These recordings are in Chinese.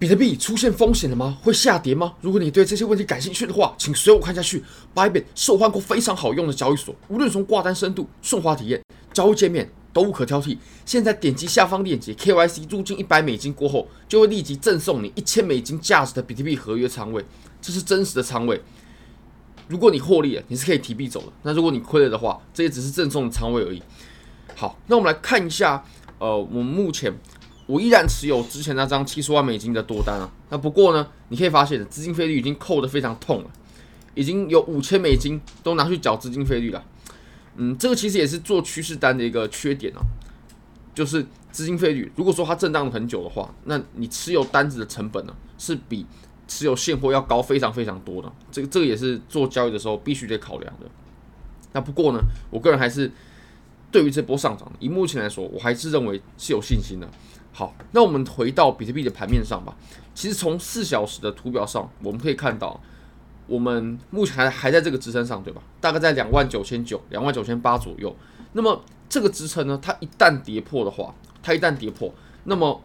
比特币出现风险了吗？会下跌吗？如果你对这些问题感兴趣的话，请随我看下去。Bybit 受换过非常好用的交易所，无论从挂单深度、顺滑体验、交易界面都无可挑剔。现在点击下方链接，KYC 入金一百美金过后，就会立即赠送你一千美金价值的比特币合约仓位，这是真实的仓位。如果你获利了，你是可以提币走的。那如果你亏了的话，这也只是赠送的仓位而已。好，那我们来看一下，呃，我们目前。我依然持有之前那张七十万美金的多单啊，那不过呢，你可以发现资金费率已经扣得非常痛了，已经有五千美金都拿去缴资金费率了。嗯，这个其实也是做趋势单的一个缺点啊，就是资金费率。如果说它震荡了很久的话，那你持有单子的成本呢，是比持有现货要高非常非常多的。这个这个也是做交易的时候必须得考量的。那不过呢，我个人还是对于这波上涨，以目前来说，我还是认为是有信心的。好，那我们回到比特币的盘面上吧。其实从四小时的图表上，我们可以看到，我们目前还还在这个支撑上，对吧？大概在两万九千九、两万九千八左右。那么这个支撑呢，它一旦跌破的话，它一旦跌破，那么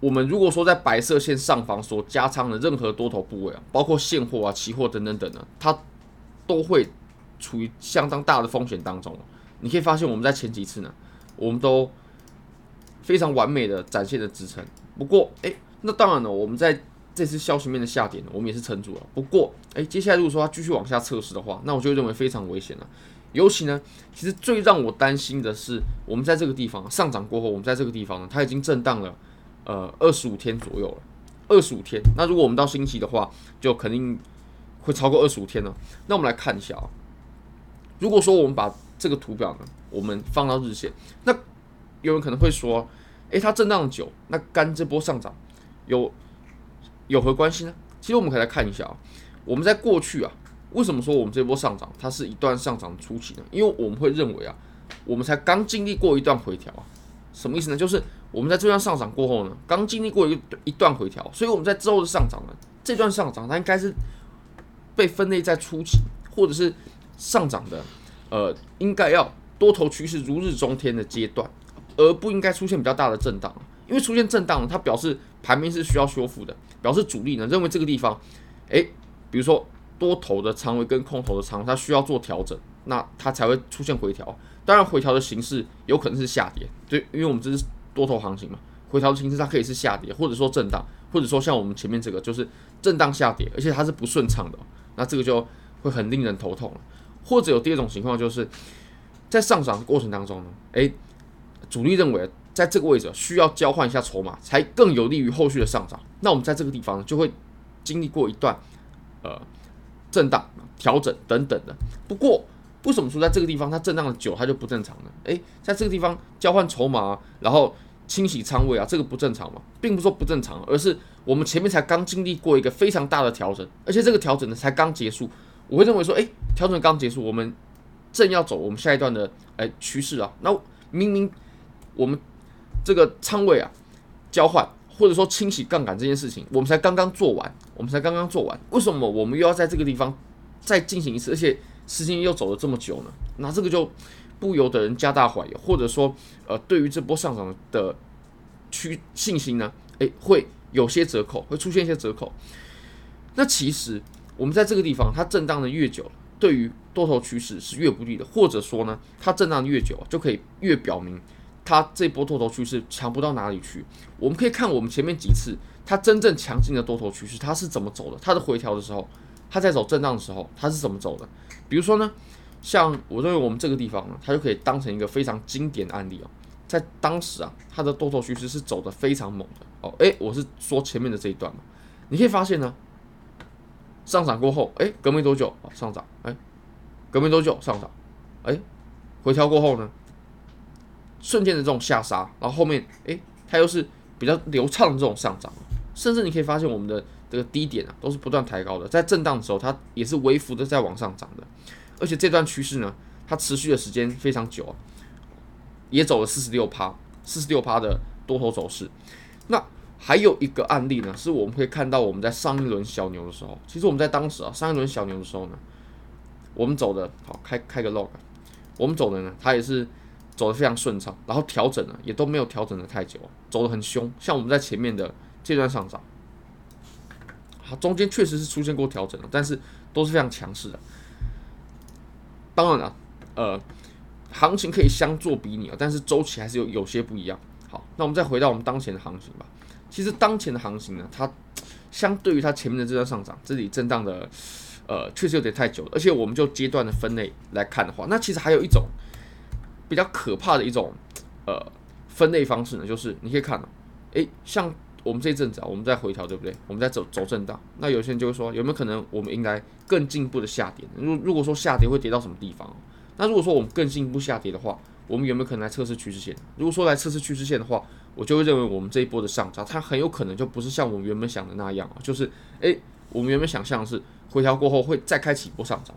我们如果说在白色线上方所加仓的任何多头部位啊，包括现货啊、期货等等等呢，它都会处于相当大的风险当中。你可以发现，我们在前几次呢，我们都。非常完美的展现的支撑，不过，诶，那当然了，我们在这次消息面的下跌呢，我们也是撑住了。不过，诶，接下来如果说它继续往下测试的话，那我就认为非常危险了。尤其呢，其实最让我担心的是，我们在这个地方上涨过后，我们在这个地方呢，它已经震荡了，呃，二十五天左右了。二十五天，那如果我们到星期的话，就肯定会超过二十五天了。那我们来看一下啊，如果说我们把这个图表呢，我们放到日线，那有人可能会说，诶，它震荡久，那跟这波上涨有有何关系呢？其实我们可以来看一下啊，我们在过去啊，为什么说我们这波上涨它是一段上涨初期呢？因为我们会认为啊，我们才刚经历过一段回调啊，什么意思呢？就是我们在这段上涨过后呢，刚经历过一一段回调，所以我们在之后的上涨呢，这段上涨它应该是被分类在初期，或者是上涨的，呃，应该要多头趋势如日中天的阶段。而不应该出现比较大的震荡，因为出现震荡，它表示盘面是需要修复的，表示主力呢认为这个地方，诶，比如说多头的仓位跟空头的仓位，它需要做调整，那它才会出现回调。当然，回调的形式有可能是下跌，对，因为我们这是多头行情嘛，回调的形式它可以是下跌，或者说震荡，或者说像我们前面这个就是震荡下跌，而且它是不顺畅的，那这个就会很令人头痛了。或者有第二种情况，就是在上涨的过程当中呢，诶。主力认为，在这个位置需要交换一下筹码，才更有利于后续的上涨。那我们在这个地方就会经历过一段呃震荡、调整等等的。不过，为什么说在这个地方它震荡的久，它就不正常呢？诶，在这个地方交换筹码，然后清洗仓位啊，这个不正常吗？并不是说不正常，而是我们前面才刚经历过一个非常大的调整，而且这个调整呢才刚结束。我会认为说，诶，调整刚结束，我们正要走我们下一段的诶趋势啊。那明明。我们这个仓位啊，交换或者说清洗杠杆这件事情，我们才刚刚做完，我们才刚刚做完，为什么我们又要在这个地方再进行一次，而且时间又走了这么久呢？那这个就不由得人加大怀疑，或者说，呃，对于这波上涨的趋信心呢，诶，会有些折扣，会出现一些折扣。那其实我们在这个地方，它震荡的越久，对于多头趋势是越不利的，或者说呢，它震荡越久，就可以越表明。它这波多头趋势强不到哪里去？我们可以看我们前面几次它真正强劲的多头趋势，它是怎么走的？它的回调的时候，它在走震荡的时候，它是怎么走的？比如说呢，像我认为我们这个地方呢，它就可以当成一个非常经典的案例哦。在当时啊，它的多头趋势是走的非常猛的哦。诶，我是说前面的这一段嘛，你可以发现呢，上涨过后，诶，隔没多久啊上涨，诶，隔没多久上涨，诶，回调过后呢？瞬间的这种下杀，然后后面诶，它又是比较流畅的这种上涨，甚至你可以发现我们的这个低点啊都是不断抬高的，在震荡的时候它也是微幅的在往上涨的，而且这段趋势呢，它持续的时间非常久啊，也走了四十六趴，四十六趴的多头走势。那还有一个案例呢，是我们会看到我们在上一轮小牛的时候，其实我们在当时啊上一轮小牛的时候呢，我们走的好开开个 log，我们走的呢，它也是。走得非常顺畅，然后调整呢也都没有调整得太久，走得很凶。像我们在前面的这段上涨，好，中间确实是出现过调整的，但是都是非常强势的。当然了，呃，行情可以相作比拟啊，但是周期还是有有些不一样。好，那我们再回到我们当前的行情吧。其实当前的行情呢，它相对于它前面的这段上涨，这里震荡的，呃，确实有点太久了。而且我们就阶段的分类来看的话，那其实还有一种比较可怕的一种呃分类方式呢，就是你可以看到，诶，像我们这一阵子啊，我们在回调，对不对？我们在走走震荡，那有些人就会说，有没有可能我们应该更进一步的下跌？如如果说下跌会跌到什么地方？那如果说我们更进一步下跌的话，我们有没有可能来测试趋势线？如果说来测试趋势线的话，我就会认为我们这一波的上涨，它很有可能就不是像我们原本想的那样啊，就是诶，我们原本想象的是回调过后会再开启一波上涨。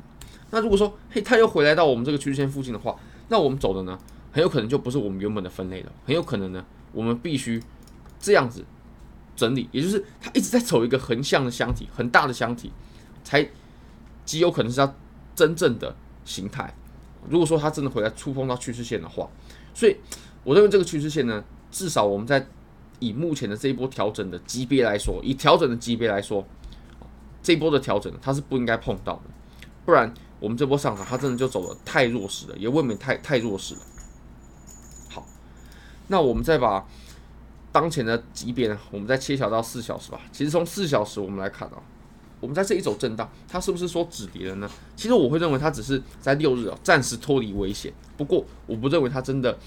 那如果说嘿，它又回来到我们这个趋势线附近的话，那我们走的呢，很有可能就不是我们原本的分类了，很有可能呢，我们必须这样子整理，也就是它一直在走一个横向的箱体，很大的箱体，才极有可能是它真正的形态。如果说它真的回来触碰到趋势线的话，所以我认为这个趋势线呢，至少我们在以目前的这一波调整的级别来说，以调整的级别来说，这一波的调整它是不应该碰到的，不然我们这波上涨它真的就走得太弱势了，也未免太太弱势了。好，那我们再把当前的级别呢，我们再切小到四小时吧。其实从四小时我们来看啊。我们在这一走震荡，它是不是说止跌了呢？其实我会认为它只是在六日啊暂时脱离危险。不过我不认为它真的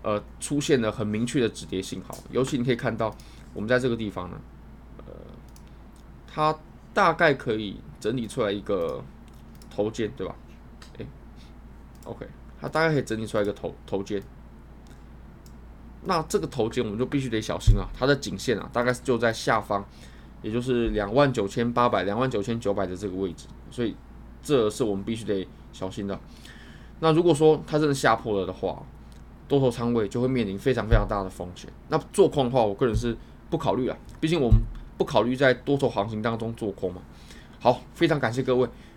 呃出现了很明确的止跌信号。尤其你可以看到，我们在这个地方呢，呃，它大概可以整理出来一个头肩，对吧？诶，OK，它大概可以整理出来一个头头肩。那这个头肩我们就必须得小心啊，它的颈线啊大概就在下方。也就是两万九千八百、两万九千九百的这个位置，所以这是我们必须得小心的。那如果说它真的下破了的话，多头仓位就会面临非常非常大的风险。那做空的话，我个人是不考虑啊，毕竟我们不考虑在多头行情当中做空嘛。好，非常感谢各位，